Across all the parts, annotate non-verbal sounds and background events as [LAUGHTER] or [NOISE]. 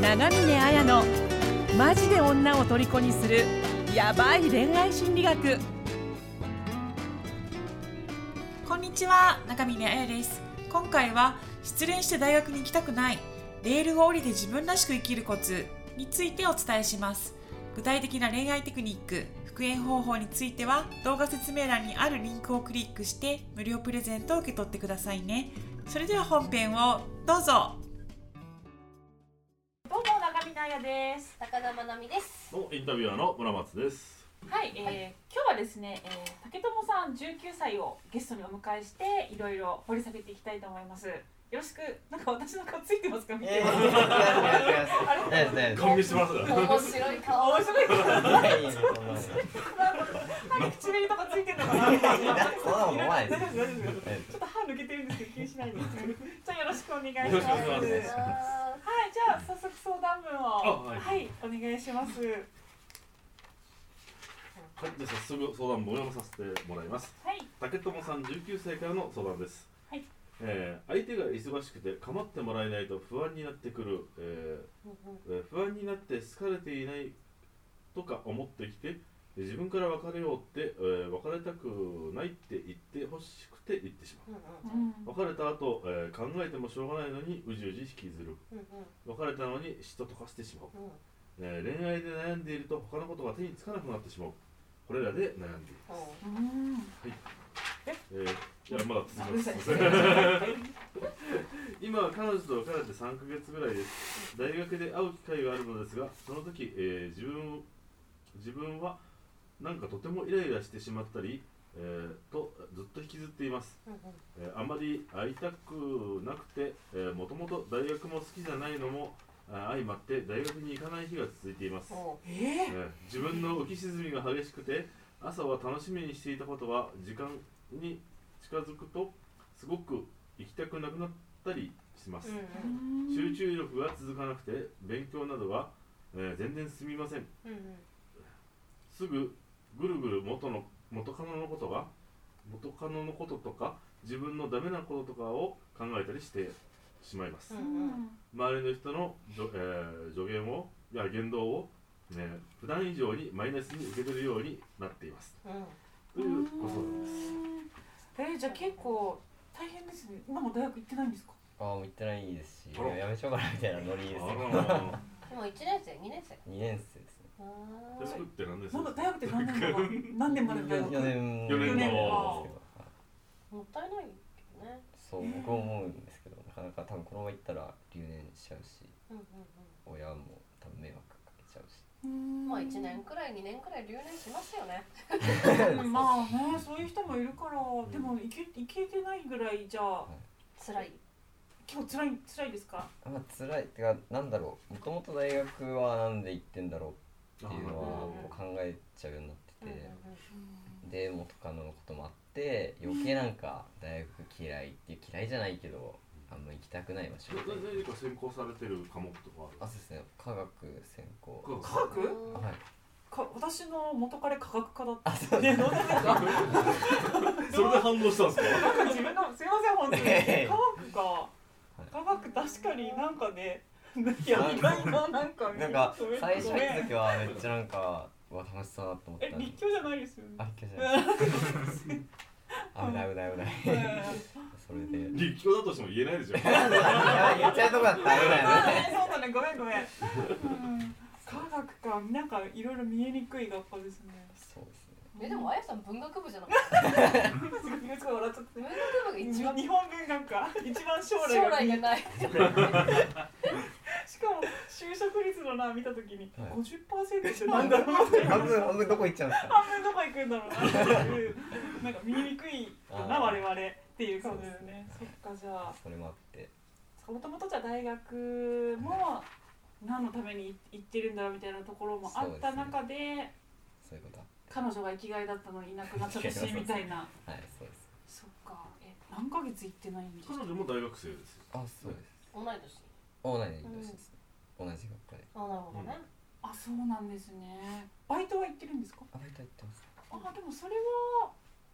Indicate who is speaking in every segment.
Speaker 1: 長峰綾のマジで女を虜にするヤバい恋愛心理学。
Speaker 2: こんにちは中峰彩です。今回は失恋して大学に行きたくないレールを降りて自分らしく生きるコツについてお伝えします。具体的な恋愛テクニック復縁方法については動画説明欄にあるリンクをクリックして無料プレゼントを受け取ってくださいね。それでは本編をどうぞ。も中峰彩です
Speaker 3: 高田まなみです。
Speaker 4: のインタビュアーの村松です。
Speaker 2: はい、えー今日はですね、えー、竹友さん19歳をゲストにお迎えしていろいろ掘り下げていきたいと思いますよろしく。なんか私の顔ついてますか？見てます、あれ
Speaker 4: 顔見してます。が。
Speaker 3: 面白い顔。
Speaker 2: 面白いから歯に口紅とかついてるのかな？
Speaker 5: そんなことないです
Speaker 2: 大丈夫大丈夫ちょっと歯抜けてるんですけど気にしないでじゃあよろしくお願いします。
Speaker 4: よろしくお願いします
Speaker 2: はいじゃあ早速相談文を。
Speaker 4: あはい。
Speaker 2: はい、お願いします
Speaker 4: はい、じゃあ早速相談文を読まさせてもらいます。
Speaker 2: はい。
Speaker 4: 竹友さん19歳からの相談です。
Speaker 2: はい
Speaker 4: え。ー相手が忙しくて構ってもらえないと不安になってくる、えーえー不安になって好かれていないとか思ってきてで自分から別れようって、えー別れたくないって言ってほしくて言ってしまう。
Speaker 2: うん
Speaker 4: 別れた後、えー考えてもしょうがないのにうじうじ引きずる。別れたのに嫉妬とかしてしまう。えー恋愛で悩んでいると他のことが手につかなくなってしまう。これらで悩んでいる、
Speaker 2: うん。
Speaker 4: え？ー、いやまだ続きます今は彼女と別れて3ヶ月ぐらいです。大学で会う機会があるのですがその時、えー自分自分はなんかとてもイライラしてしまったり、えーとずっと引きずっています、えーあまり会いたくなくてもともと大学も好きじゃないのもあ相まって大学に行かない日が続いています。
Speaker 2: え
Speaker 4: えー自分の浮き沈みが激しくて朝は楽しみにしていたことは時間に近づくとすごく行きたくなくなったりします、
Speaker 2: ー
Speaker 4: 集中力が続かなくて勉強などが、えー全然進みません。すぐぐるぐる元の元カノのことが元カノのこととか自分のダメなこととかを考えたりしてしまいます、周りの人のじょ、えー助言をいや言動を、ね、普段以上にマイナスに受け取るようになっています。というご相談です
Speaker 2: えー、じゃあ結構大変ですね。今も大学行ってないんですか？
Speaker 5: あもう行ってないですしやめちゃおうかなみたいなノリです [LAUGHS]
Speaker 3: でも一年生、二年生。
Speaker 5: 2年生ですね。
Speaker 4: デスクって何です？
Speaker 2: か大学って何年か [LAUGHS] 何年まで大学
Speaker 5: 4年
Speaker 4: 四
Speaker 2: 年
Speaker 5: なん
Speaker 2: の
Speaker 5: ですけど。
Speaker 3: もったいないけどね。
Speaker 5: そう僕思うんですけどなかなか多分このまま行ったら留年しちゃうし親も多分迷惑かけちゃうし
Speaker 3: まあ一年くらい、二年くらい留年しますよね。
Speaker 2: う [LAUGHS] んまあねそういう人もいるから、でも行け行けてないぐらいじゃあ
Speaker 3: 辛い。
Speaker 2: 結構辛い辛いですか？
Speaker 5: まあ辛い。ってかなんだろう。もともと大学はなんで行ってんだろうっていうのは
Speaker 3: うん
Speaker 5: もう考えちゃうようになってて、で元カノのこともあって余計なんか大学嫌いっていう嫌いじゃないけどあんま行きたくない場所みたいな。
Speaker 4: 何か専攻されてる科目とかあ
Speaker 5: あそうですね。科学専攻。
Speaker 4: る
Speaker 2: 科学？
Speaker 5: はい。
Speaker 2: か私の元彼科学科だった。
Speaker 5: あそう。
Speaker 2: ねどうですか？[LAUGHS]
Speaker 4: それで反応したんですか？
Speaker 2: なんか自分のすいません本当に。
Speaker 5: ええ
Speaker 2: 科学か。科学確かになんかね [LAUGHS] いや意外ななんか
Speaker 5: なんか最初った時はめっちゃなんかうわ楽しそうだと思った
Speaker 2: え
Speaker 5: のに。
Speaker 2: 立教じゃないですよね。
Speaker 5: あ立教じゃない。[LAUGHS] 危ない危ない危ないそれで。
Speaker 4: 立教だとしても言えないでしょ。[LAUGHS]
Speaker 5: 言っちゃうとこだった [LAUGHS]
Speaker 2: そうだねごめんごめん、うん、科学か。なんかいろいろ見えにくい学科ですね。
Speaker 5: そうですね。
Speaker 3: え、でもあやさん文学部じゃなかった。
Speaker 2: すごい笑っちゃって
Speaker 3: 文学部が一番
Speaker 2: 日本文学科一番将来
Speaker 3: 将
Speaker 2: が
Speaker 3: 来がない。[LAUGHS]
Speaker 2: しかも就職率のな見たときに
Speaker 5: はい。
Speaker 2: 50%ってなんだろう。って
Speaker 5: 半分半分どこ行っちゃうんですか？
Speaker 2: 半分どこ行くんだろうなっていうなんか見えにくいよな我々っていう感じ。だよね。そっかじゃあ。
Speaker 5: それもあって。
Speaker 2: もともとじゃあ大学も何のために行ってるんだろうみたいなところもあった中で
Speaker 5: そういうことあっ
Speaker 2: 彼女が生きがいだったのにいなくなっちゃったしみたいな。
Speaker 5: てはいそうです。
Speaker 2: そっか。え何ヶ月行ってないんですか？
Speaker 4: 彼女も大学生ですよ。
Speaker 5: あそうです。
Speaker 3: 同い年。
Speaker 5: 同い年です。ね同じ学科で。
Speaker 3: あ、なるほどね。
Speaker 2: あそうなんですね。バイトは行ってるんですか？
Speaker 5: あバイトやってます。
Speaker 2: あでもそれは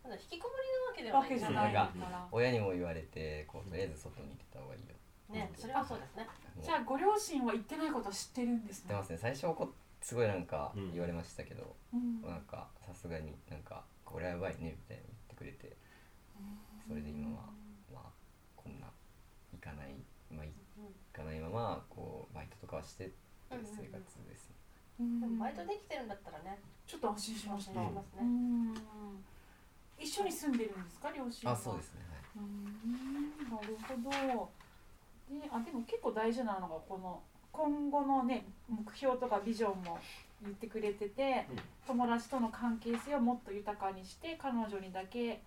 Speaker 3: ただ引きこもりなわけではない。
Speaker 2: から。
Speaker 5: 親にも言われてこうとりあえず外に出た方がいいよ
Speaker 3: ねそれはそうですね。
Speaker 2: じゃあご両親は言ってないことは知ってるんですね
Speaker 5: 知ってますね。最初こすごいなんか
Speaker 4: うん
Speaker 5: 言われましたけど、
Speaker 2: うん。
Speaker 5: なんかさすがになんかこれはやばいねみたいな言ってくれて。それで今はまあこんな行かないまあ行かないままこうバイトとかはしてっていう生活ですね、
Speaker 2: うん。
Speaker 3: でもバイトできてるんだったらね
Speaker 2: ちょっと安心しました。
Speaker 3: 安心しますね。
Speaker 2: うん一緒に住んでるんですか両親は？
Speaker 5: あそうですねはい。
Speaker 2: うんなるほど。であでも結構大事なのがこの今後のね目標とかビジョンも言ってくれてて、
Speaker 4: うん。
Speaker 2: 友達との関係性をもっと豊かにして彼女にだけ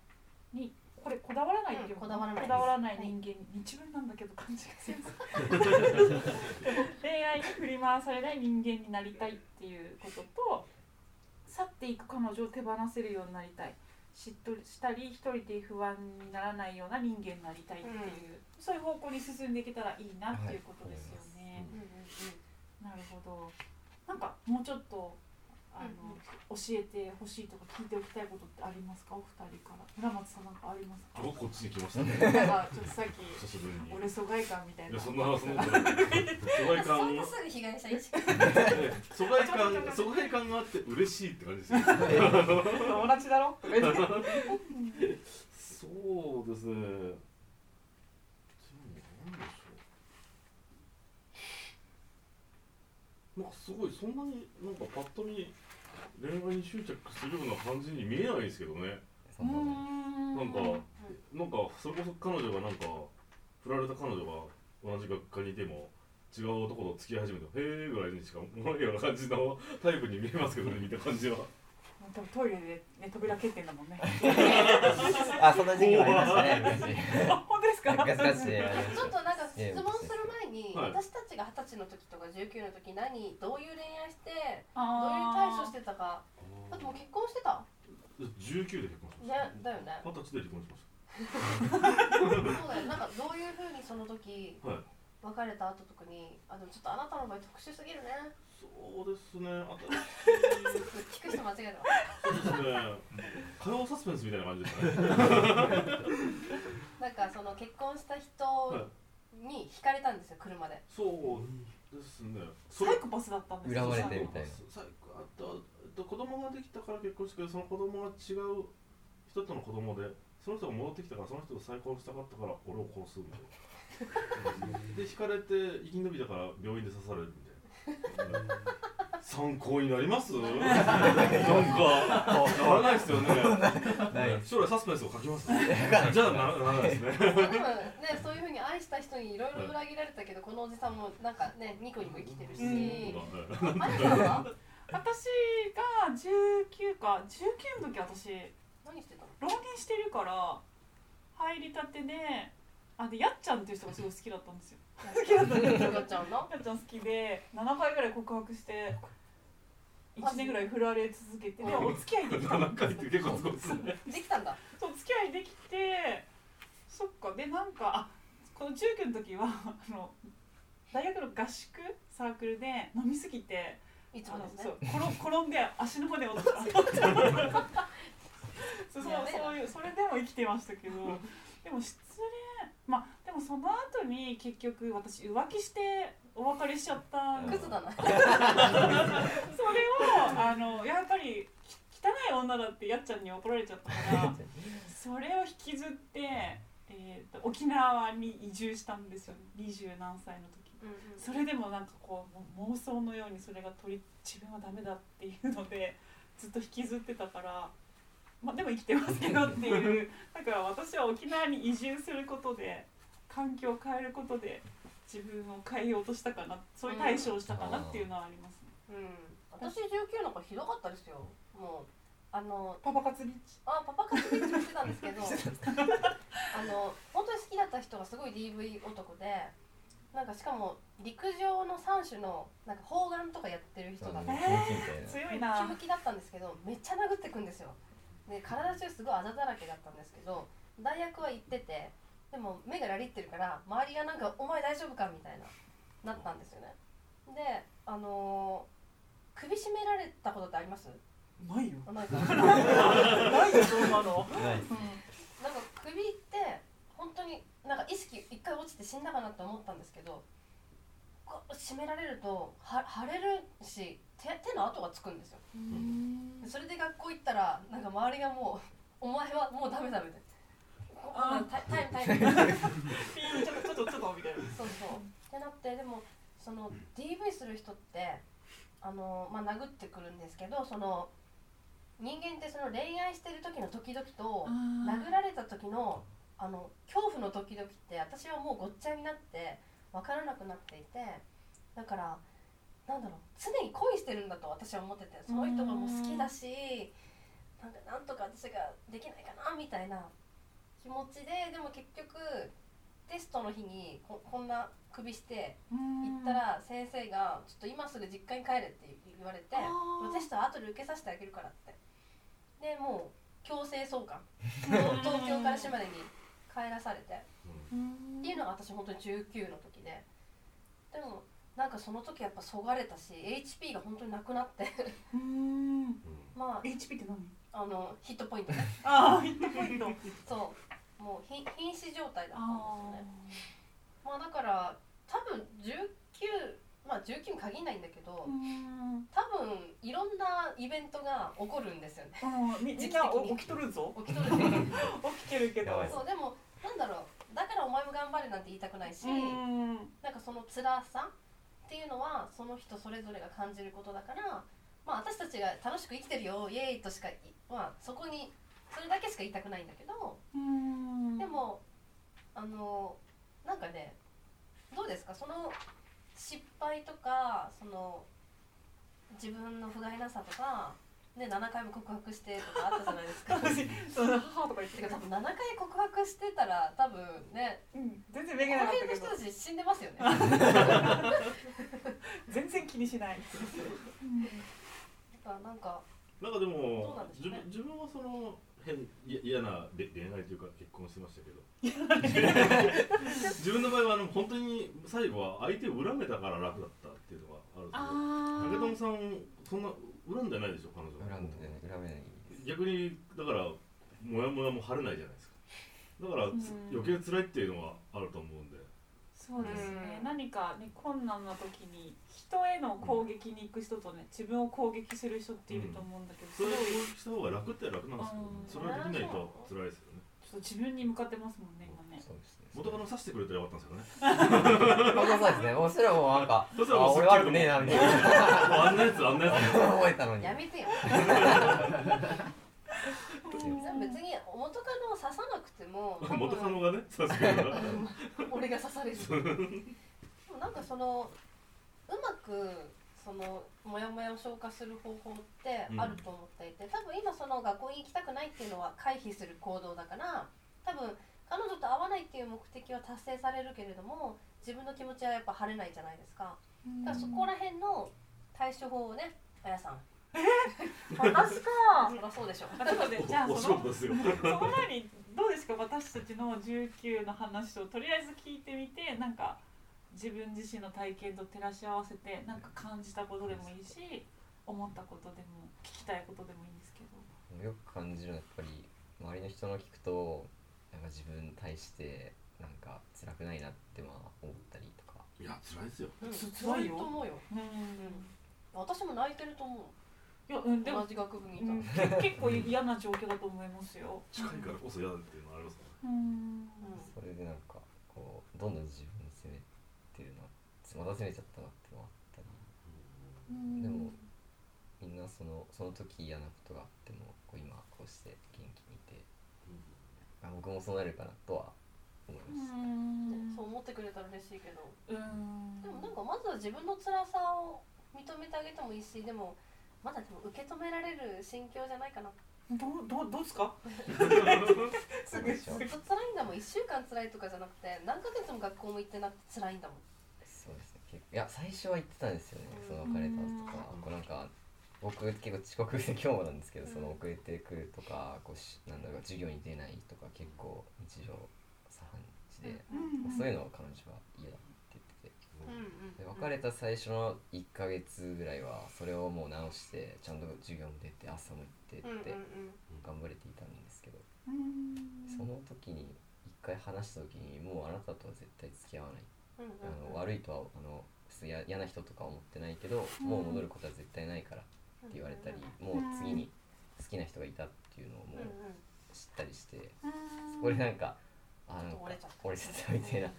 Speaker 2: にこれこだわらないっていう
Speaker 3: うんこだわらない
Speaker 2: こだわらない人間に日分なんだけど感じがする。恋愛に振り回されない人間になりたいっていうことと去っていく彼女を手放せるようになりたい嫉妬したり一人で不安にならないような人間になりたいっていう、そういう方向に進んでいけたらいいなっていうことですよね。
Speaker 3: うんうん
Speaker 2: なるほど。なんかもうちょっとあの、教えてほしいとか聞いておきたいことってありますか？お二人から。村松さんなんかありますか？
Speaker 4: 僕こっちに来ましたね
Speaker 2: なんかちょっとさっき俺疎外感みたいな。
Speaker 4: いやそんなそんな疎外
Speaker 3: そん
Speaker 4: 感
Speaker 3: なすぐ被害者意識
Speaker 4: 疎外感 [LAUGHS] 疎外感があって嬉しいって感じですね
Speaker 2: 友達だろ？[LAUGHS]
Speaker 4: そうですね。でもなんでしょう。なんかすごいそんなになんかパッと見恋愛に執着するような感じに見えないですけどね。
Speaker 5: な
Speaker 4: んかなんかそれこそ彼女がなんか振られた彼女が同じ学科にいても違う男と付き合い始めてへえぐらいにしか思わないような感じのタイプに見えますけどね見た感じは。
Speaker 2: トイレでね扉蹴ってんだもんね。[LAUGHS]
Speaker 5: あそんな時期もありましたね
Speaker 2: ですか？[LAUGHS]
Speaker 3: ちょっとなんか質問する前に、
Speaker 4: はい。
Speaker 3: 私たちが二十歳の時とか19の時何どういう恋愛してどういう対処してたか。だってもう結婚してた。
Speaker 4: 19で結婚しま
Speaker 3: ね
Speaker 4: した。
Speaker 3: だよね。
Speaker 4: 二十歳で離婚しまし
Speaker 3: そうだよ。なんかどういうふうにその時
Speaker 4: た。はい。
Speaker 3: 別れた後とかにあでもちょっとあなたの場合特殊すぎるね
Speaker 4: そうですね。新しい
Speaker 3: 聞く人間違えた
Speaker 4: そうですね。火曜サスペンスみたいな感じですね。
Speaker 3: なんかその結婚した人に惹かれたんですよ車で
Speaker 4: そうですね。
Speaker 2: サイコパスだったんです
Speaker 5: 恨まれてみたいな
Speaker 4: 最高あとあと子供ができたから結婚したけどその子供が違う人との子供でその人が戻ってきたからその人と再婚したかったから俺を殺すみたいなで引かれて生き延びたから病院で刺される参考になります？なんかならないですよね。将来サスペンスを書きます。じゃあなならないですね。
Speaker 3: でもねそういうふうに愛した人にいろいろ裏切られたけどこのおじさんもなんかねニコニコ生きてるし、
Speaker 2: うん
Speaker 3: あれさんは
Speaker 2: 私が19か19の時私
Speaker 3: 何してたの？
Speaker 2: 浪人してるから入りたてであでやっちゃんっていう人がすごい好きだったんですよ。好きだったんですよ
Speaker 3: やっちゃうの。
Speaker 2: ちゃん好きで7回ぐらい告白して1年ぐらい振られ続けてでお付き合いできたん
Speaker 4: 7回って結構すごいですね
Speaker 3: できたんだ
Speaker 2: そう付き合いできてそっかでなんかあこの。19の。時はあの。大学の。合宿サークルで飲みすぎて
Speaker 3: いつもですね
Speaker 2: そう転転んで足の。骨を折ったそうそうそういうそれでも生きてましたけどでも失恋まあでもその後に結局私浮気してお別れしちゃった
Speaker 3: クズだな。[LAUGHS]
Speaker 2: それをあのやっぱりき汚い女だってやっちゃんに怒られちゃったからそれを引きずって、[LAUGHS] えー、と沖縄に移住したんですよ。二十何歳の時
Speaker 3: うんうん
Speaker 2: それでもなんかこう妄想のようにそれが取り自分はダメだっていうのでずっと引きずってたからまあでも生きてますけどっていうだから私は沖縄に移住することで環境を変えることで自分を変えようとしたかなそういう対処をしたかなっていうのはありますね。
Speaker 3: うん。私19の子ひどかったですよ。もうあの
Speaker 2: パパ活ビッチ？
Speaker 3: あパパ活ビッチもしてたんですけど [LAUGHS] [LAUGHS] あの本当に好きだった人がすごい DV 男でなんかしかも陸上の3種のなんか砲丸とかやってる人だった
Speaker 2: え
Speaker 5: ムキムキみたいな。
Speaker 2: 強い
Speaker 3: ムキ
Speaker 2: な
Speaker 3: ムキだったんですけどめっちゃ殴ってくんですよで体中すごいあざだらけだったんですけど大学は行っててでも目がラリってるから周りがなんか「お前大丈夫か?」みたいななったんですよね。であのー首絞められたことってあります？
Speaker 2: ないよ。
Speaker 3: あなんか。[LAUGHS]
Speaker 2: ないよそんなの、
Speaker 5: ない。
Speaker 2: うん。
Speaker 3: なんか首って本当になんか意識一回落ちて死んだかなって思ったんですけどこう締められるとは腫れるし手手の跡がつくんですよ。でそれで学校行ったらなんか周りがもう「[LAUGHS] お前はもうダメダメ」でこ
Speaker 2: あー。
Speaker 3: タイムタイムみたいな
Speaker 2: ピーンちょっとちょっとちょっとみたいな
Speaker 3: そうそう。ってなってでもその DV する人ってあの、まあ、殴ってくるんですけどその人間ってその恋愛してる時の時々と殴られた時のあの恐怖の時々って私はもうごっちゃになって分からなくなっていてだからなんだろう常に恋してるんだと私は思っててその人がもう好きだしなんかなんとか私ができないかなみたいな気持ちででも結局テストの日にここんな首して行ったら先生が「ちょっと今すぐ実家に帰れ」って言われてテストは後で受けさせてあげるからって。でもう強制送還。東京から島根に帰らされて。っていうのが私本当に19の時で。でもなんかその時やっぱそがれたし HP が本当になくなって。
Speaker 2: うん。
Speaker 3: まあ
Speaker 2: HP って何？
Speaker 3: あのヒットポイントね。
Speaker 2: ああヒットポイント。
Speaker 3: そう。もうひ瀕死状態だったん
Speaker 2: あ
Speaker 3: ですよね。まあだから多分19まあ19に限らないんだけど
Speaker 2: うん。
Speaker 3: 多分いろんなイベントが起こるんですよね。
Speaker 2: うんみみんなお起きとるぞ。
Speaker 3: 起きとる。
Speaker 2: 起きてるけど。
Speaker 3: そうでもなんだろう。だからお前も頑張れなんて言いたくないし、
Speaker 2: うん。
Speaker 3: なんかその辛さっていうのはその人それぞれが感じることだから、まあ、私たちが楽しく生きてるよイエーイとしかい、まあ、そこにそれだけしか言いたくないんだけど
Speaker 2: うん。
Speaker 3: でもあのなんかねどうですか？その失敗とかその自分の不甲斐なさとか、ね、7回も告白してとかあったじゃないですか。[LAUGHS]
Speaker 2: 私その母とか言ってる
Speaker 3: てか多分7回告白してたら多分ね
Speaker 2: うん全然めげなかったけど。
Speaker 3: 人たち死んでますよね。[LAUGHS]
Speaker 2: 全然気にしない。
Speaker 3: だからなんか
Speaker 4: なんかで
Speaker 3: どう
Speaker 4: も
Speaker 3: なんでね。
Speaker 4: 自分自分はその変いや嫌な恋恋愛というか結婚してましたけど。自分の場合はあの本当に最後は相手を恨めたから楽だったっていうのがあるんですけど竹友さんそんな恨んでないでしょ彼女
Speaker 5: 恨んでね恨めない
Speaker 4: 逆にだからモヤモヤも晴れないじゃないですか。だからつ
Speaker 2: うん。
Speaker 4: 余計辛いっていうのはあると思うんで。
Speaker 2: そうですね。
Speaker 3: うん。
Speaker 2: 何かね困難な時に人への攻撃に行く人とね自分を攻撃する人っていると思うんだけど、
Speaker 4: それを攻撃した方が楽って楽なんですけど、ね、それができないと辛いですよね。
Speaker 2: ちょっと自分に向かってますもんね今ね
Speaker 4: 元カノ刺してくれたらよかったんですよね。
Speaker 5: 本当そうですね。もうそれはもうなんか
Speaker 4: そしたらもう
Speaker 5: あ俺悪くねえなみたいな。
Speaker 4: あんなやつあんなやつ
Speaker 5: 覚えたのに。
Speaker 3: やめてよ。別に元カノを刺さなくても
Speaker 4: 元カノがね刺してくれたら
Speaker 3: 俺が刺される。でもなんかそのうまくそのモヤモヤを消化する方法ってあると思っていて、多分今その学校に行きたくないっていうのは回避する行動だから多分彼女と会わないっていう目的は達成されるけれども自分の気持ちはやっぱ晴れないじゃないですか。だからそこら辺の対処法をねあやさん。[LAUGHS]
Speaker 2: 私か。
Speaker 3: そりゃそうでしょ
Speaker 2: あちょっとねじゃあ
Speaker 4: お
Speaker 2: その
Speaker 4: 仕事ですよ。[LAUGHS]
Speaker 2: その前にどうですか私たちの19の話をとりあえず聞いてみてなんか自分自身の体験と照らし合わせてなんか感じたことでもいいし思ったことでも聞きたいことでもいいんですけど。
Speaker 5: よく感じるのはやっぱり周りの人の聞くとなんか自分に対してなんか辛くないなってまあ思ったりとか。
Speaker 4: いや辛いですよ。
Speaker 3: うん。
Speaker 2: つ
Speaker 3: 辛いと思うよ、
Speaker 2: うん
Speaker 3: うん、私も泣いてると思う。
Speaker 2: いやうんでも
Speaker 3: 同じ学部にい
Speaker 2: うん。
Speaker 3: たら、
Speaker 2: け結構嫌な状況だと思いますよ。
Speaker 4: 近いからこそ嫌だっていうのはありますね
Speaker 2: うん。
Speaker 5: それでなんかこうどんどん自分に責めてるなまた責めちゃったなっていうのがあったりでもみんなそのその時嫌なことがあってもこう今こうしてあ僕もそうなるかなとは思いました、
Speaker 3: ねそう思ってくれたら嬉しいけど。
Speaker 2: うん。
Speaker 3: でもなんかまずは自分の辛さを認めてあげてもいいしでもまだでも受け止められる心境じゃないかな。
Speaker 2: どうどうどうですか？
Speaker 5: そうでしょ
Speaker 3: ずっと辛いんだもん。1週間辛いとかじゃなくて何ヶ月も学校も行ってなくて辛いんだもん。
Speaker 5: そうですね。結構いや最初は言ってたんですよね。その別れたとか
Speaker 3: うん
Speaker 5: こうなんか僕結構遅刻で今日もなんですけど
Speaker 3: うん。
Speaker 5: その遅れてくるとかこうしなんだろう授業に出ないとか結構日常茶飯事で、
Speaker 2: うん。
Speaker 5: そういうのを彼女は嫌だって言ってて。
Speaker 3: うんうん
Speaker 5: で別れた最初の1ヶ月ぐらいはそれをもう直してちゃんと授業も出て朝も行って
Speaker 3: うんうん
Speaker 5: って
Speaker 3: うん。
Speaker 5: 頑張れていたんですけど。
Speaker 2: うん。
Speaker 5: その時に1回話した時にもうあなたとは絶対付き合わない、
Speaker 3: うんうん
Speaker 5: あの悪いとはあのすや嫌な人とか思ってないけど、もう戻ることは絶対ないからって言われたり、もう次に好きな人がいたっていうのをも
Speaker 3: う
Speaker 5: 知ったりして、
Speaker 2: うん
Speaker 5: そこでなんかあなんか
Speaker 3: 折れちゃった
Speaker 5: みたいな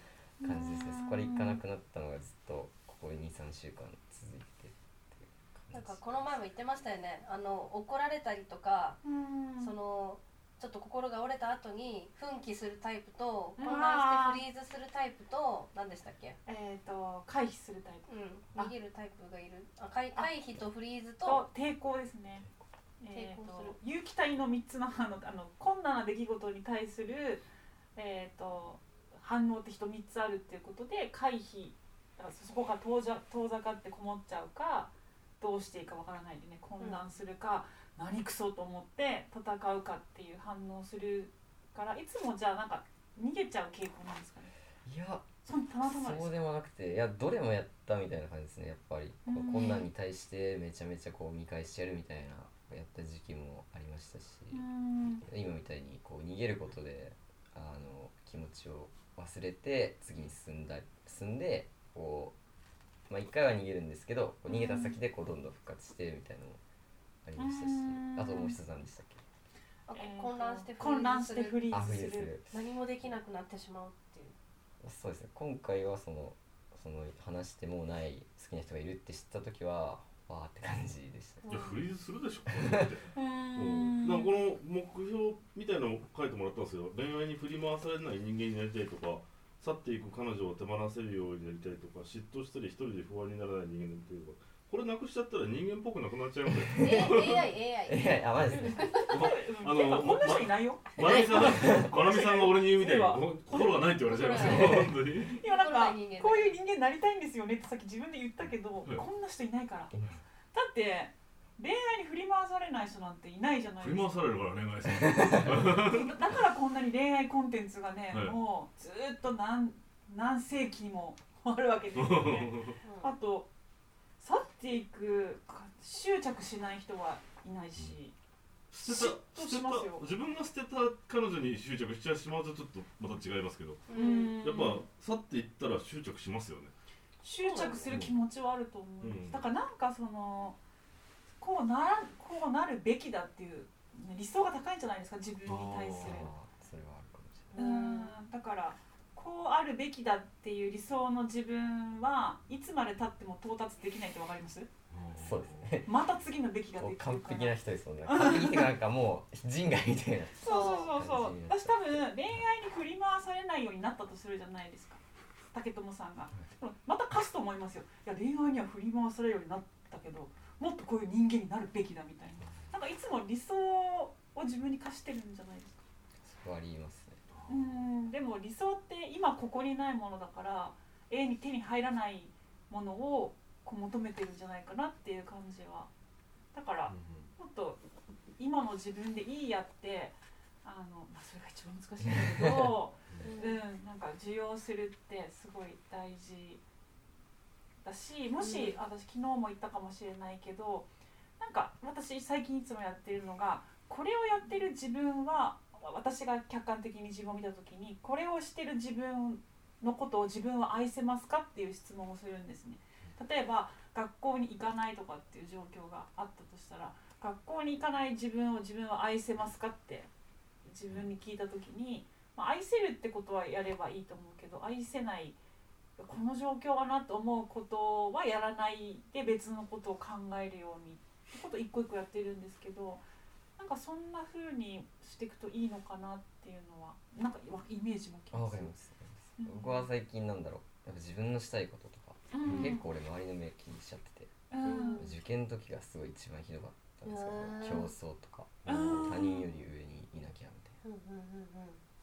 Speaker 5: 感じですね、そこで行かなくなったのがずっとここ23週間続いてっていう
Speaker 3: なん
Speaker 5: 感じ
Speaker 3: かこの前も言ってましたよね。あの怒られたりとか、
Speaker 2: うん。
Speaker 3: そのちょっと心が折れた後に奮起するタイプと
Speaker 2: うん。
Speaker 3: 混乱してフリーズするタイプと何でしたっけ？
Speaker 2: えっ、と回避するタイプ。
Speaker 3: うん。逃げるタイプがいる。あ回回避とフリーズと
Speaker 2: と抵抗ですね。えー、
Speaker 3: 抵抗する。
Speaker 2: と有機体の3つのあのあの困難な出来事に対する、えー、と反応って人3つあるっていうことで回避だからそこから遠ざ遠ざかってこもっちゃうかどうしていいかわからないでね混乱するか、何クソと思って戦うかっていう反応するからいつもじゃあなんか逃げちゃう傾向なんですかね？
Speaker 5: いや
Speaker 2: そんたまたま
Speaker 5: そうでもなくていやどれもやったみたいな感じですねやっぱり。こ
Speaker 2: うん。
Speaker 5: う困難に対してめちゃめちゃこう見返してやるみたいなやった時期もありましたし、
Speaker 2: うん。
Speaker 5: 今みたいにこう逃げることであの気持ちを忘れて次に進んだ進んでこうまあ一回は逃げるんですけど逃げた先でこうどんどん復活してみたいなのもありましたし
Speaker 2: うん
Speaker 5: あともう一つ何でしたっけ？
Speaker 3: あ混乱してフリ
Speaker 2: 混乱
Speaker 3: ーズする
Speaker 2: してフリーズする。
Speaker 5: リーズする。
Speaker 3: 何もできなくなってしまうっていう。
Speaker 5: そうですね。今回はそのその話してもうない好きな人がいるって知った時はわーって感じでした。ね
Speaker 4: いやフリーズするでしょ。これだってうん、なんかこの目標みたいなのを書いてもらったんですよ。恋愛に振り回されない人間になりたいとか去っていく彼女を手放せるようになりたいとか嫉妬したり一人で不安にならない人間になりたいとかこれなくしちゃったら人間っぽくなくなっちゃいますよ。
Speaker 3: え AI AI
Speaker 5: えあマジです
Speaker 4: あの
Speaker 2: こんな人いないよ。
Speaker 4: まなみさんまなみさんが俺に言うみたいに [LAUGHS] 心がないって言われちゃいますよ。[LAUGHS]
Speaker 3: 心
Speaker 4: 本当に。
Speaker 2: いやなんかこういう人間になりたいんですよねってさっき自分で言ったけど、
Speaker 4: はい
Speaker 2: こんな人いないから。だって恋愛に振り回されない人なんていないじゃない
Speaker 4: 振り
Speaker 2: ですか。
Speaker 4: 回されるから恋愛する
Speaker 2: だだからこんなに恋愛コンテンツがね、
Speaker 4: はい。
Speaker 2: もうずーっと何何世紀にもあるわけですよね。[LAUGHS] あとていくか執着しない人はいないし、
Speaker 4: 自分が捨てた彼女に執着しちゃしまうとちょっとまた違いますけど
Speaker 3: うん。
Speaker 4: やっぱ去っていったら執着しますよね。
Speaker 2: 執着する気持ちはあると思うんです、
Speaker 4: うん。
Speaker 2: だからなんかそのこうならこうなるべきだっていうね理想が高いんじゃないですか自分に対する。
Speaker 5: それはあるかもしれ
Speaker 2: うん。だからこうあるべきだっていう理想の自分はいつまでたっても到達できないってわかります？
Speaker 5: そうですね。
Speaker 2: また次のべきができる
Speaker 5: 完璧な人ですもんね。完璧ってなんかもう人外みたいな
Speaker 2: そうそうそうそう。私多分恋愛に振り回されないようになったとするじゃないですか。竹友さんが。また貸すと思いますよ。いや恋愛には振り回されるようになったけどもっとこういう人間になるべきだみたいな。なんかいつも理想を自分に課してるんじゃないですか？
Speaker 5: そこはありますね
Speaker 2: うん。でも理想って今ここにないものだから永遠に手に入らないものをこう求めてるんじゃないかなっていう感じは。だからもっと今の自分でいいやってあの、まあ、それが一番難しいんだけど、[LAUGHS] うん、なんか受容するってすごい大事だしもし、
Speaker 3: うん。
Speaker 2: 私昨日も言ったかもしれないけどなんか私最近いつもやってるのがこれをやってる自分は私が客観的に自分を見た時にこれをしてる自分のことを自分は愛せますかっていう質問をするんですね。例えば学校に行かないとかっていう状況があったとしたら学校に行かない自分を自分は愛せますかって自分に聞いた時に、まあ、愛せるってことはやればいいと思うけど愛せないこの状況はなと思うことはやらないで別のことを考えるようにってことを一個一個やってるんですけどなんかそんな風にしていくといいのかなっていうのはなんかわイメージもき
Speaker 5: あわかり
Speaker 2: る
Speaker 5: ます。わかります。
Speaker 2: うん。
Speaker 5: 僕は最近なんだろう。やっぱ自分のしたいこととか
Speaker 2: うん。
Speaker 5: 結構俺周りの目気にしちゃってて
Speaker 2: うん。
Speaker 5: 受験の時がすごい一番ひどかったんです
Speaker 3: うん。
Speaker 5: けど競争とか
Speaker 2: うん
Speaker 5: 他人より上にいなきゃみたい
Speaker 3: う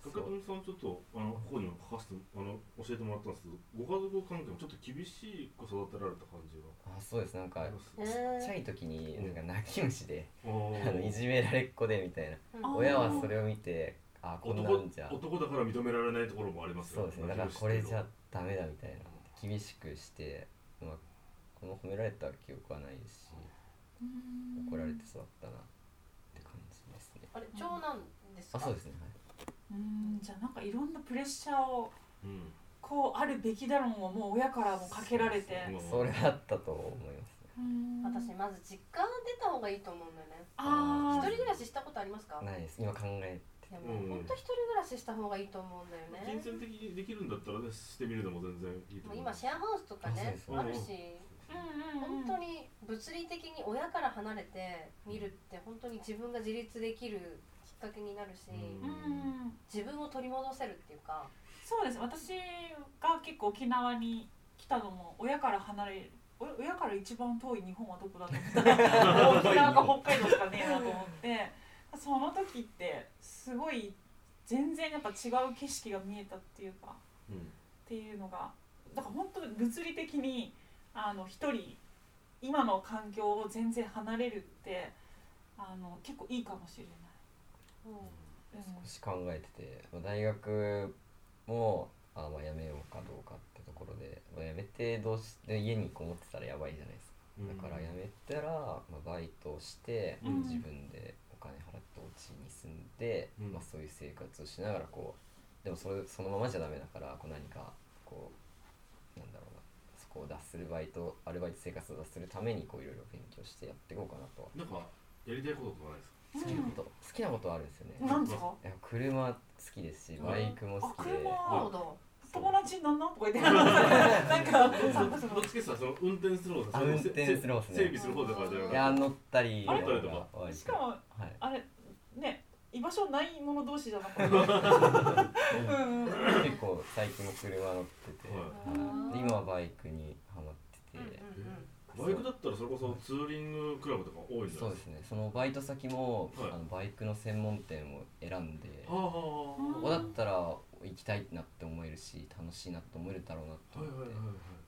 Speaker 3: んう。んうんうん
Speaker 4: 竹富さんちょっとあのここにも書かせてあの教えてもらったんですけどご家族関係もちょっと厳しく育てられた感じが
Speaker 5: なあそうです。なんかちっちゃい時になんか泣き虫で
Speaker 4: あ
Speaker 5: のいじめられっ子でみたいな。
Speaker 3: うん。
Speaker 5: 親はそれを見てあこんな
Speaker 4: 男
Speaker 5: んじゃ。
Speaker 4: 男だから認められないところもありますよ
Speaker 5: そうですね。だからこれじゃダメだみたいな。厳しくして、まあ、この褒められた記憶はないですし怒られて育ったなって感じですね。
Speaker 3: あれ長男ですか？
Speaker 5: あそうですね。はい
Speaker 2: うんじゃあなんかいろんなプレッシャーを
Speaker 4: うん。
Speaker 2: こうあるべきだろうをもう親からもかけられて。
Speaker 5: それあったと思います
Speaker 3: 私まず実家出た方がいいと思うんだよね。
Speaker 2: あー。
Speaker 3: 一人暮らししたことありますか？
Speaker 5: ないです。今考え
Speaker 3: でも
Speaker 4: うん。
Speaker 3: 本当一人暮らしした方がいいと思うんだよね。
Speaker 4: 金銭的にできるんだったらねしてみるのも全然いいと思う。
Speaker 3: もう今シェアハウスとかね
Speaker 5: あ
Speaker 3: るし。
Speaker 2: うんうんうん。
Speaker 3: 本当に物理的に親から離れて見るって本当に自分が自立できるかけになるし、自分を取り戻せるっていうか、
Speaker 2: そうです。私が結構沖縄に来たのも親から離れるお親から一番遠い日本はどこだと思ったら [LAUGHS] 沖縄か北海道しかねえなと思ってその時ってすごい全然やっぱ違う景色が見えたっていうか
Speaker 4: うん。
Speaker 2: っていうのがだから本当に物理的にあの一人今の環境を全然離れるってあの結構いいかもしれない。うん。
Speaker 5: 少し考えててまあ大学もあまあ辞めようかどうかってところで、まあ、辞めてどうしで家にこもってたらやばいじゃないですか。だから辞めたら、まあ、バイトをして、
Speaker 2: うん。
Speaker 5: 自分でお金払ってお家に住んで、
Speaker 4: うん。
Speaker 5: まあ、そういう生活をしながらこうでもそれそのままじゃダメだからこう何かこうなんだろうなそこを脱するバイトアルバイト生活を脱するためにこういろいろ勉強してやっていこうかなと。
Speaker 4: なんかやりたいこととかないですか？
Speaker 5: 好きなこと、好きなことはあるんですよね、
Speaker 2: なんですか？
Speaker 5: いや車好きですしバイクも好きで、
Speaker 2: 友達なんな？んとか言って。なんか
Speaker 4: どっちかさその運転する方
Speaker 5: あ運転する方ですね。
Speaker 4: 整備する方とかじゃなくて。
Speaker 5: いや乗ったり
Speaker 2: しかも
Speaker 5: はい。
Speaker 2: あれね居場所ない者同士じゃなくて [LAUGHS]
Speaker 5: 結構最近も車乗ってて、今はバイクにハマってて、
Speaker 3: うんうんうん
Speaker 4: バイクだったらそれこそツーリングクラブとか多い
Speaker 5: そうで
Speaker 4: す
Speaker 5: すね。そのバイト先も、
Speaker 4: はい。
Speaker 5: あのバイクの専門店を選んで、
Speaker 4: かはあは
Speaker 5: ここだったら行きたいなって思えるし楽しいなって思えるだろうなと思って、
Speaker 4: あはいはいはいはい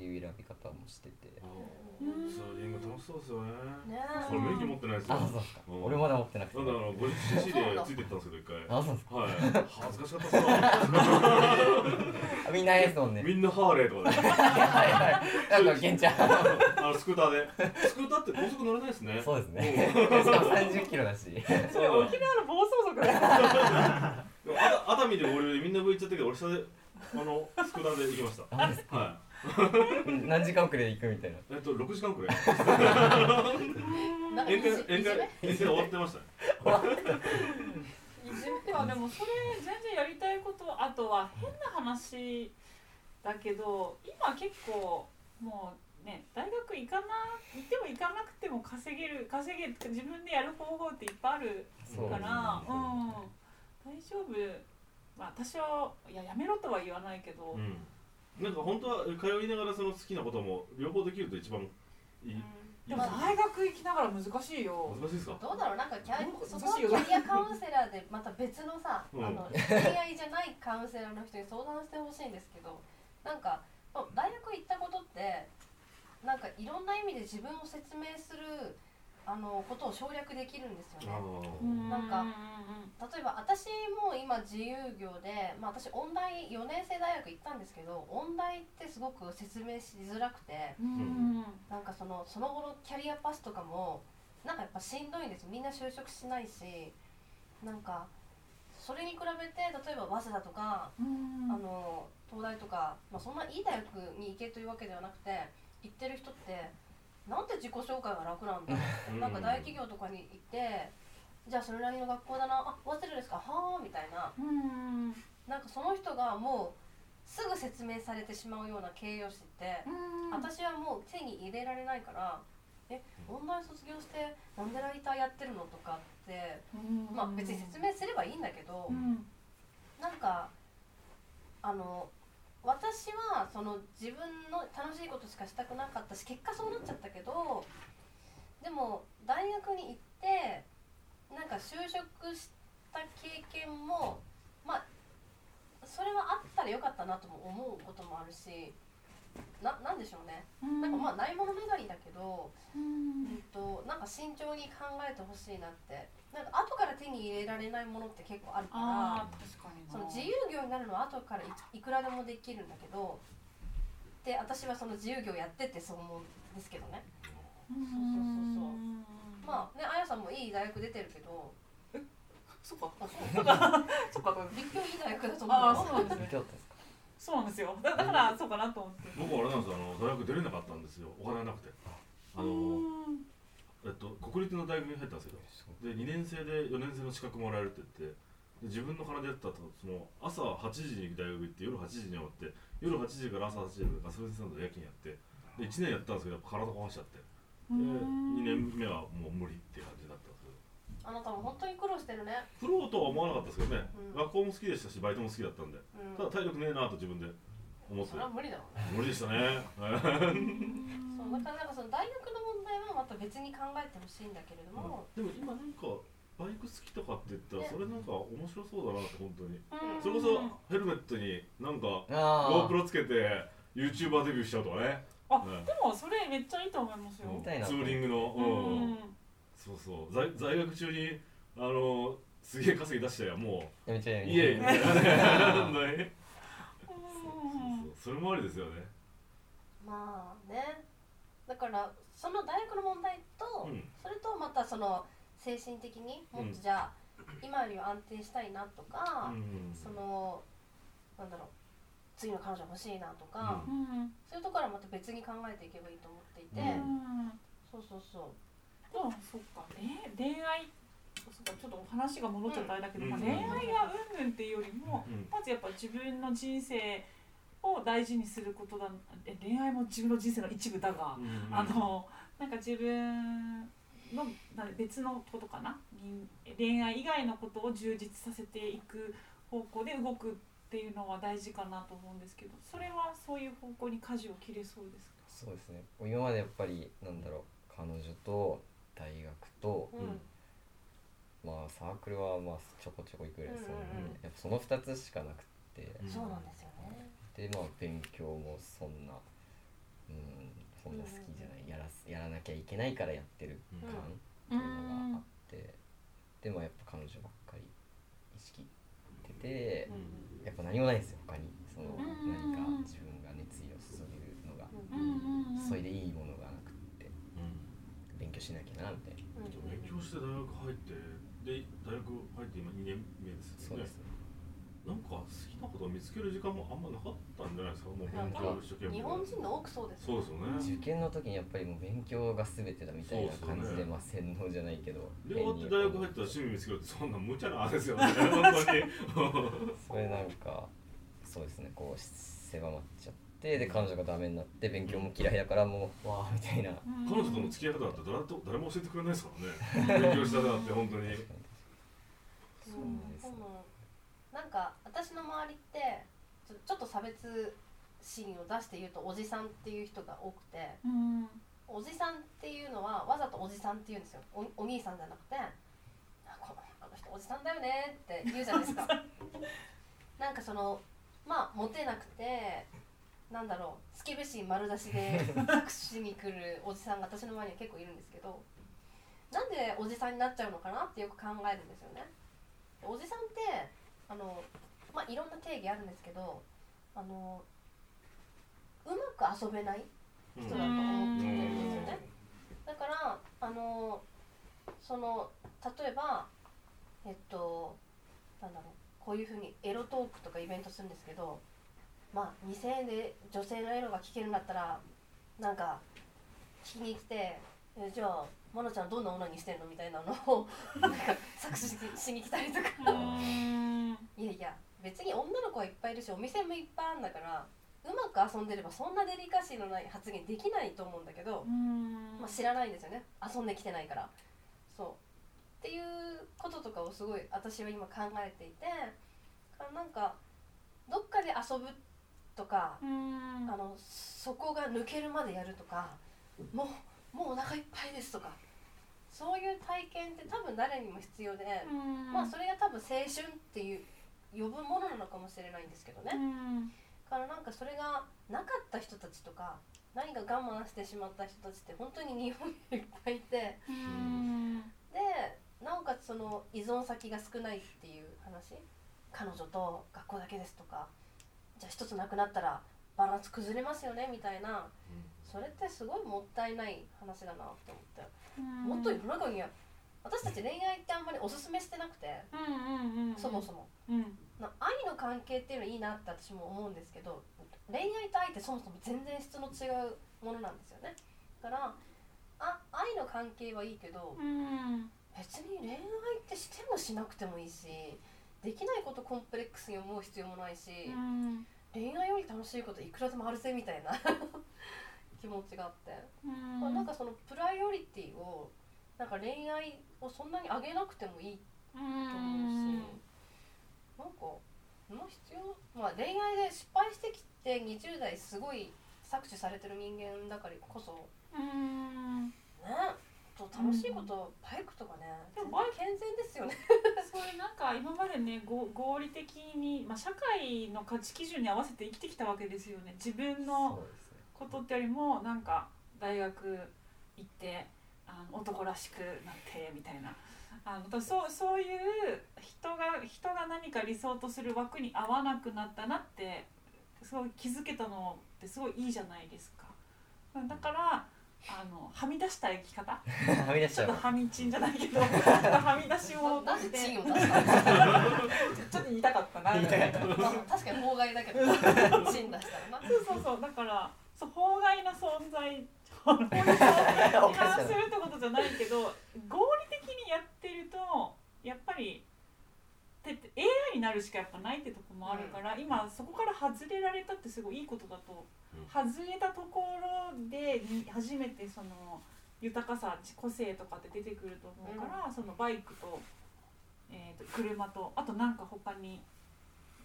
Speaker 5: っていう選び方もしてて。
Speaker 4: あー。ツーリング楽しそうですよね。
Speaker 3: ね
Speaker 4: これ免許持ってないですよ。
Speaker 5: あそうですか、
Speaker 4: うん。
Speaker 5: 俺まだ持ってなくて。
Speaker 4: なんだあの 50cc でついてったんですけど一回。
Speaker 5: あそうですか。
Speaker 4: はい。恥ずかしかったっ
Speaker 5: みんなですもんね。
Speaker 4: みんなハーレーとかで
Speaker 5: はいはい。なんかケンちゃん
Speaker 4: あのスクーターで。スクーターって高速乗れないですね。
Speaker 5: そうですね。しかも30キロだし。
Speaker 2: それ沖縄の暴走族だよ。
Speaker 4: 熱海で俺みんな上行っちゃったけど俺下であのスクーターで行きました。は
Speaker 5: 何時間遅れで行くみたいな。い
Speaker 4: えっと6時間くらい宴会宴会宴会終わってましたね。
Speaker 3: いじめ
Speaker 2: いやでもそれ全然やりたいことあとは変な話だけど今結構もうね大学行かな行っても行かなくても稼げる稼げ自分でやる方法っていっぱいあるから
Speaker 5: ですね。
Speaker 2: うん。大丈夫まあ多少いややめろとは言わないけど、
Speaker 4: うん。なんか本当は通いながらその好きなことも両方できると一番いい
Speaker 2: でも大学行きながら難しいよ。
Speaker 4: 難しいですか？
Speaker 3: どうだろう？なんかキャそこは
Speaker 2: よ。
Speaker 3: キャリアカウンセラーでまた別のさ、
Speaker 4: うん。
Speaker 3: あの恋愛じゃないカウンセラーの人に相談してほしいんですけどなんかまあ大学行ったことってなんかいろんな意味で自分を説明するあのことを省略できるんですよね。
Speaker 4: あ
Speaker 3: なんか例えば私も今自由業で、まあ、私音大4年生大学行ったんですけど音大ってすごく説明しづらくて
Speaker 2: うん。
Speaker 3: なんかそのその後のキャリアパスとかもなんかやっぱしんどいんですみんな就職しないしなんかそれに比べて例えば早稲田とか、
Speaker 2: うん。
Speaker 3: あの東大とか、まあ、そんないい大学に行けというわけではなくて行ってる人ってなんで自己紹介が楽なんだなんか大企業とかに行ってじゃあそれなりの学校だな。あ早稲田ですか？はあみたいな。
Speaker 2: うん。
Speaker 3: なんかその人がもうすぐ説明されてしまうような形容詞って私はもう手に入れられないからえ音大卒業してなんでライターやってるのとかってまあ別に説明すればいいんだけど
Speaker 2: うん。
Speaker 3: なんかあの私はその自分の楽しいことしかしたくなかったし結果そうなっちゃったけどでも大学に行ってなんか就職した経験もまあそれはあったらよかったなとも思うこともあるしななんでしょうね。なんかまあないものねだりだけど、うん。となんか慎重に考えてほしいなって。なんか後から手に入れられないものって結構あるから
Speaker 2: ああ確かにな。
Speaker 3: その自由業になるのは後からいいくらでもできるんだけどで私はその自由業やっててそう思うんですけどね。
Speaker 2: うん。
Speaker 3: まあねあやさんもいい大学出てるけど [LAUGHS]
Speaker 2: そっか。
Speaker 3: あそう [LAUGHS]
Speaker 2: そっか。そっか。
Speaker 3: 立教 [LAUGHS] いい大学だと思う
Speaker 2: ああ
Speaker 3: よ
Speaker 2: そうなんですよ。だだからそうかなと思って。
Speaker 4: 僕はあれなんですよ。あの大学出れなかったんですよ。お金がなくて。あ
Speaker 2: う
Speaker 4: の、
Speaker 2: ん。
Speaker 4: えっと、国立の大学に入ったんですけどで2年生で4年生の資格もらえるって言ってで自分の金でやったとその朝8時に大学行って夜8時に終わって夜8時から朝8時までガソリンスタンドで夜勤やってで1年やったんですけどやっぱ体壊しちゃって。で
Speaker 2: うん。
Speaker 4: 2年目はもう無理っていう感じ
Speaker 3: あなたも本当に苦労してるね。
Speaker 4: プロとは思わなかったですけどね、
Speaker 3: うん。
Speaker 4: 学校も好きでしたしバイトも好きだったんで
Speaker 3: うん。
Speaker 4: ただ体力ねえなと自分で思って
Speaker 3: それは無理だわ。
Speaker 4: 無理でしたね。[LAUGHS]
Speaker 3: そうだからなんかその大学の問題はまた別に考えてほしいんだけれども、
Speaker 4: でも今なんかバイク好きとかって言ったら
Speaker 3: ね。
Speaker 4: それなんか面白そうだなって。本当に
Speaker 2: うん。
Speaker 4: それこそヘルメットになんか
Speaker 5: ああ
Speaker 4: GoPro つけて YouTuber デビューしちゃうとかね。
Speaker 2: あ
Speaker 4: うん。
Speaker 2: でもそれめっちゃいいと思いますよ。
Speaker 5: みたいな。
Speaker 4: ツーリングの、
Speaker 2: う
Speaker 4: うん
Speaker 2: ん
Speaker 4: そうそう。在在学中にあのすげえ稼ぎ出したやも
Speaker 5: やめちゃえ
Speaker 4: う家みたいなね [LAUGHS] 本当に。
Speaker 2: うん。
Speaker 4: そうそうそれもありですよね。
Speaker 3: まあね。だからその大学の問題と、
Speaker 4: うん。
Speaker 3: それとまたその精神的にもっとじゃあ、今よりは安定したいなとか、
Speaker 4: うん。
Speaker 3: そのなんだろう次の彼女欲しいなとか、
Speaker 4: う
Speaker 2: うん。
Speaker 3: そういうところはまた別に考えていけばいいと思っていて、
Speaker 4: うん。
Speaker 3: そうそうそう
Speaker 2: そっかね。恋愛そっかちょっと話が戻っちゃったあれだけど、
Speaker 4: うん。
Speaker 2: まあ、恋愛がうんぬんっていうよりも、
Speaker 4: うん。
Speaker 2: まずやっぱ自分の人生を大事にすることだえ恋愛も自分の人生の一部だが、
Speaker 4: うん
Speaker 2: あのなんか自分のな別のことかな？人恋愛以外のことを充実させていく方向で動くっていうのは大事かなと思うんですけどそれはそういう方向に舵を切れそうですか？
Speaker 5: そうですね。今までやっぱりなんだろう彼女と大学と
Speaker 3: うん。
Speaker 5: まあサークルはまあちょこちょこ行くぐらいですよね、
Speaker 3: うんうんうん。
Speaker 5: やっぱその2つしかなくって、
Speaker 4: うん。
Speaker 3: そうなんですよね。
Speaker 5: でまあ勉強もそんなうんそんな好きじゃない、やらすやらなきゃいけないからやってる
Speaker 4: うん。
Speaker 5: 感っていうのがあって、でもやっぱ彼女ばっかり意識ってて、
Speaker 3: うん。
Speaker 5: やっぱ何もないんですよ他に。その
Speaker 2: うん
Speaker 5: 何か自分が熱意を注げるのが、
Speaker 3: うん
Speaker 2: うん。
Speaker 5: それでいいものが勉強しなきゃなみたいな、
Speaker 3: うん
Speaker 4: 勉強して大学入ってで大学入って今2年目ですよね。
Speaker 5: そうですね。
Speaker 4: なんか好きなことを見つける時間もあんまなかったんじゃないですか？もう勉強一生懸命。
Speaker 3: 日本人の多くそうです
Speaker 4: そうですよね。
Speaker 5: 受験の時にやっぱりもう勉強が全てだみたいな感じで
Speaker 4: ね
Speaker 5: まあ洗脳じゃないけど。
Speaker 4: で終わって大学入ったら趣味見つけるってそんな無茶な話ですよね。本当に
Speaker 5: それなんかそうですね。こう狭まっちゃってで彼女がダメになって勉強も嫌いだからもうわあみたいな。
Speaker 4: 彼女との付き合い方だって誰と誰も教えてくれないですからね。[LAUGHS] 勉強しただって本当に。
Speaker 3: うん
Speaker 5: です
Speaker 3: でもなんか私の周りってちょちょっと差別シーンを出して言うとおじさんっていう人が多くて
Speaker 2: うん。
Speaker 3: おじさんっていうのはわざとおじさんって言うんですよ。おお兄さんじゃなくてあこあの人おじさんだよねって言うじゃないですか。[LAUGHS] なんかそのまあモテなくてなんだろうスケベシー丸出しで [LAUGHS] 握手しに来るおじさんが私の周りには結構いるんですけどなんでおじさんになっちゃうのかなってよく考えるんですよね。おじさんってあのまあいろんな定義あるんですけどあのうまく遊べない人だと思ってるんですよね。だからあのその例えばえっとなんだろうこういうふうにエロトークとかイベントするんですけどまあ2000円で女性のエロが聞けるんだったらなんか聞きに来て「えじゃあ愛菜ちゃんどんな女にしてんの?」みたいなのを [LAUGHS] なんか作詞しに来たりとか。
Speaker 2: うん。
Speaker 3: いやいや別に女の子はいっぱいいるしお店もいっぱいあるんだからうまく遊んでればそんなデリカシーのない発言できないと思うんだけど、まあ、知らないんですよね。遊んできてないから。そう。っていうこととかをすごい私は今考えていてかなんかどっかで遊ぶとか
Speaker 2: うん。
Speaker 3: あのそこが抜けるまでやるとかもうもうお腹いっぱいですとかそういう体験って多分誰にも必要で、
Speaker 2: うん。
Speaker 3: まあそれが多分青春っていう呼ぶものなのかもしれないんですけどね、
Speaker 2: うん。
Speaker 3: だからなんかそれがなかった人たちとか何か我慢してしまった人たちって本当に日本にいっぱいいて
Speaker 2: うん。
Speaker 3: でなおかつその依存先が少ないっていう話彼女と学校だけですとかじゃあ一つなくなったらバランス崩れますよねみたいな。それってすごいもったいない話だなって思って。もっと世の中には私たち恋愛ってあんまりおすすめしてなくて、
Speaker 2: うんうんうん
Speaker 3: そもそも。
Speaker 2: うん。
Speaker 3: な愛の関係っていうのいいなって私も思うんですけど恋愛と愛ってそもそも全然質の違うものなんですよね。だからあ愛の関係はいいけど
Speaker 2: うん。
Speaker 3: 別に恋愛ってしてもしなくてもいいしできないことコンプレックスに思う必要もないし、
Speaker 2: うん
Speaker 3: 恋愛より楽しいこといくらでもあるぜみたいな [LAUGHS] 気持ちがあって、
Speaker 2: うん。
Speaker 3: まあ、なんかそのプライオリティをなんか恋愛をそんなに上げなくてもいい
Speaker 2: う
Speaker 3: と思うし、
Speaker 2: ん
Speaker 3: なんかその必要まあ恋愛で失敗してきて20代すごい搾取されてる人間だからこそ
Speaker 2: うん。
Speaker 3: ねと楽しいこと、バイクとかね
Speaker 2: でもバイク
Speaker 3: 健全ですよね。[LAUGHS]
Speaker 2: それなんか今までねご合理的に、まあ、社会の価値基準に合わせて生きてきたわけですよね。自分のことってよりもなんか大学行ってあの男らしくなってみたいな。あのだそうそういう人が人が何か理想とする枠に合わなくなったなってすごい気づけたのってすごいいいじゃないですか。だからあのはみ出した生き方？[LAUGHS]
Speaker 5: はみ出しちゃう。
Speaker 2: ちょっとはみちんじゃないけど [LAUGHS] はみ出しを
Speaker 3: 出したの [LAUGHS]
Speaker 2: ちょっと言いたかったな。
Speaker 3: 確かに法外だけどチン出したらな。
Speaker 2: そうそうそうだからそう法外な存在法律を違反するってことじゃないけど合理的にやってるとやっぱりて AI になるしかやっぱないってとこもあるから、今そこから外れられたってすごいいいことだと、
Speaker 4: うん。
Speaker 2: 外れたところでに初めてその豊かさ個性とかって出てくると思うから、そのバイクと,、えー、と車とあとなんか他に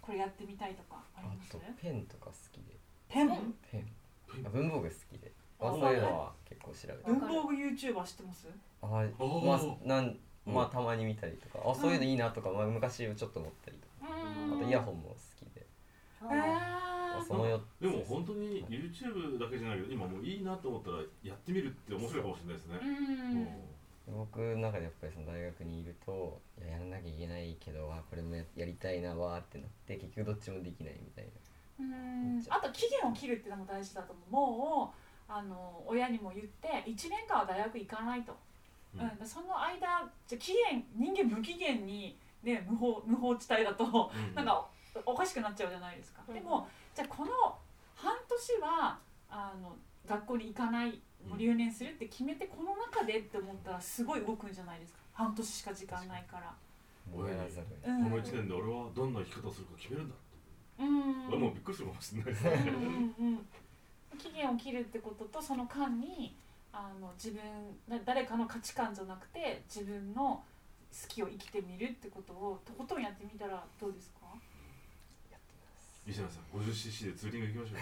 Speaker 2: これやってみたいとかあり
Speaker 5: あ
Speaker 2: ます？
Speaker 5: とペンとか好きで。
Speaker 2: ペン？
Speaker 5: ペン。あ文房具好きで、そういうのは結構調べて
Speaker 2: 文房具 YouTuber 知ってます？
Speaker 5: あなんまあたまに見たりとかあそういうのいいなとか、まあ、昔ちょっと思ったりとか。あとイヤホンも好きで、
Speaker 3: あ
Speaker 2: え
Speaker 5: まあ、そのよ
Speaker 4: でも本当に YouTube だけじゃないけど今もういいなと思ったらやってみるって面白いかもしれないですね。
Speaker 2: ー、うん。
Speaker 5: 僕の中でやっぱりその大学にいるといややらなきゃいけないけどあこれもややりたいなわーってなって結局どっちもできないみたい
Speaker 2: うん。あ。と期限を切るっていうのも大事だと思う。もうあの親にも言って1年間は大学行かないと、
Speaker 4: う
Speaker 2: うん。んその間じゃ期限人間無期限に、ね、無法無法地帯だと
Speaker 4: うん。
Speaker 2: なんかおかしくなっちゃうじゃないですか、
Speaker 3: うん。
Speaker 2: でもじゃあこの半年はあの学校に行かない留年するって決めてこの中でって思ったらすごい動くんじゃないですか。半年しか時間ないから。
Speaker 5: なもう
Speaker 2: ん。
Speaker 4: この1年で俺はどんな生き方をするか決めるんだ
Speaker 2: うん。
Speaker 4: 俺もうびっくりするかもしれないです
Speaker 2: うん
Speaker 4: ね
Speaker 2: うんうん。期限を切るってこととその間にあの自分な誰かの価値観じゃなくて自分の好きを生きてみるってことをとことんやってみたらどうですか？
Speaker 4: 石原さん 50cc でツーリング行きましょう。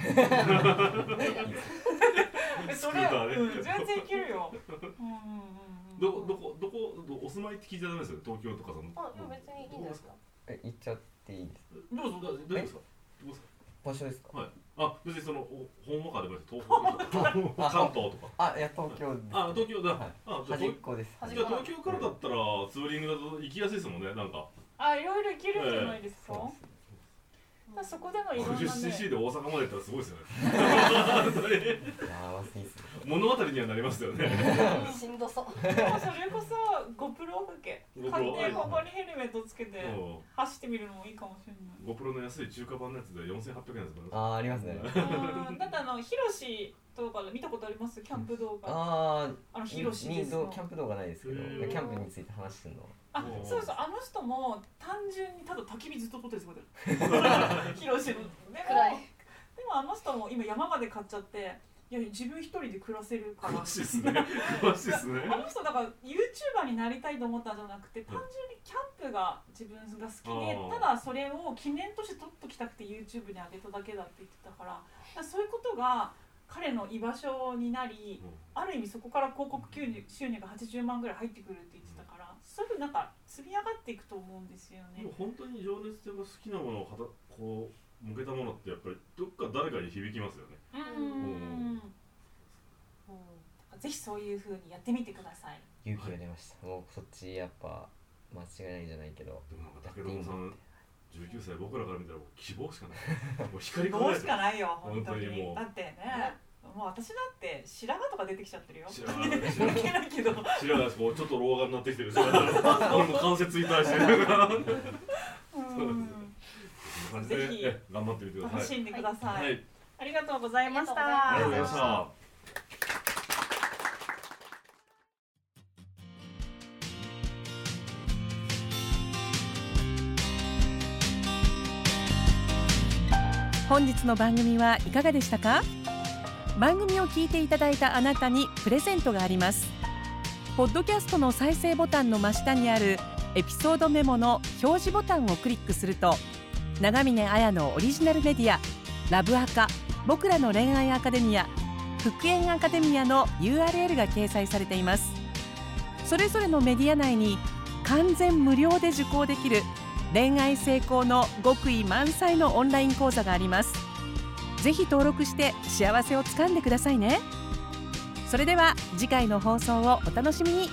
Speaker 2: え
Speaker 4: スクーターで
Speaker 2: うん、全然いけるよ。うんうんうんうん。
Speaker 4: どどこどこどお住まいって聞いちゃダメですよね東京とかその。
Speaker 3: あでも別にいいんですか。
Speaker 5: え行っちゃっていいです
Speaker 4: どうぞどうぞどうですかどうですか？
Speaker 5: 場所ですか？
Speaker 4: はいあ別にそのおほんまかでもいいです。東北とか関東とか。
Speaker 5: あいや東京です。
Speaker 4: あ東京だ、
Speaker 5: はい。
Speaker 4: あじゃあ
Speaker 5: 端っこです。
Speaker 4: じゃあ東京からだったらツーリングだと行きやすいですもんね。なんか。
Speaker 2: あ、いろいろいけるんじゃないですか？
Speaker 5: そう。です
Speaker 2: だからそこでのいろんなね。
Speaker 4: 50cc で大阪まで行ったらすごいですよね。[LAUGHS] [LAUGHS]
Speaker 5: やばすぎっすね
Speaker 4: 物語にはなりますよね。[LAUGHS]
Speaker 3: しんどそう。
Speaker 2: でもそれこそ GoPro だけ。買ってここにヘルメットつけて
Speaker 4: う。ん
Speaker 2: 走ってみるのもいいかもしれない。
Speaker 4: GoPro の安い中華版のやつで4800円ですから
Speaker 5: あーありますね。
Speaker 2: うん、だってあのヒロシとかで見たことあります？キャンプ動画。
Speaker 5: あ
Speaker 2: あの
Speaker 5: あ
Speaker 2: ヒロシです
Speaker 5: キャンプ動画ないですけどキャンプについて話してるの。
Speaker 2: あそうそうあの人も単純にただ焚き火ずっと撮ってるすごい [LAUGHS] ヒロシのでも
Speaker 3: 暗い。
Speaker 2: でもあの人も今山まで買っちゃっていや自分一人で暮らせるから。
Speaker 4: 詳しいですね。詳しいですね。[LAUGHS]
Speaker 2: あの人だから YouTuber になりたいと思ったんじゃなくて単純にキャンプが自分が好きでただそれを記念として撮っときたくて YouTube に上げただけだって言ってたからそういうことが彼の居場所になりある意味そこから広告収入収入が80万ぐらい入ってくるって言ってたからそういうふうになんか積み上がっていくと思うんですよね。
Speaker 4: 本当に情熱というか好きなものをはたこう向けたものってやっぱりどっか誰かに響きますよね。
Speaker 2: うん。ぜひそういうふうにやってみてください。
Speaker 5: 勇気が出ました。もうそっちやっぱ間違いないんじゃないけど。
Speaker 4: でもなんか武田さん19歳僕らから見たらもう希望しかない。[LAUGHS] もう光り
Speaker 2: どう
Speaker 4: 輝いて
Speaker 2: しかないよ本当に
Speaker 4: 本当に。もう
Speaker 2: だってね、うんもう私だって白髪とか出てきちゃってるよ。
Speaker 4: 白髪ね
Speaker 2: 関係ないけど。
Speaker 4: 白がこうちょっと老眼になってきてる。[LAUGHS] 関節痛いし。
Speaker 2: うん
Speaker 4: 感じで
Speaker 2: ぜひ
Speaker 4: え頑張ってみてください。
Speaker 2: 楽しんでください、
Speaker 4: はい。
Speaker 2: ありがとうございました。
Speaker 4: ありがとうございました。
Speaker 1: 本日の番組はいかがでしたか？番組を聞いていただいたあなたにプレゼントがあります。ポッドキャストの再生ボタンの真下にあるエピソードメモの表示ボタンをクリックすると長峰綾のオリジナルメディアラブアカ僕らの恋愛アカデミア復縁アカデミアの URL が掲載されています。それぞれのメディア内に完全無料で受講できる恋愛成功の極意満載のオンライン講座があります。ぜひ登録して幸せをつかんでくださいね。それでは次回の放送をお楽しみに。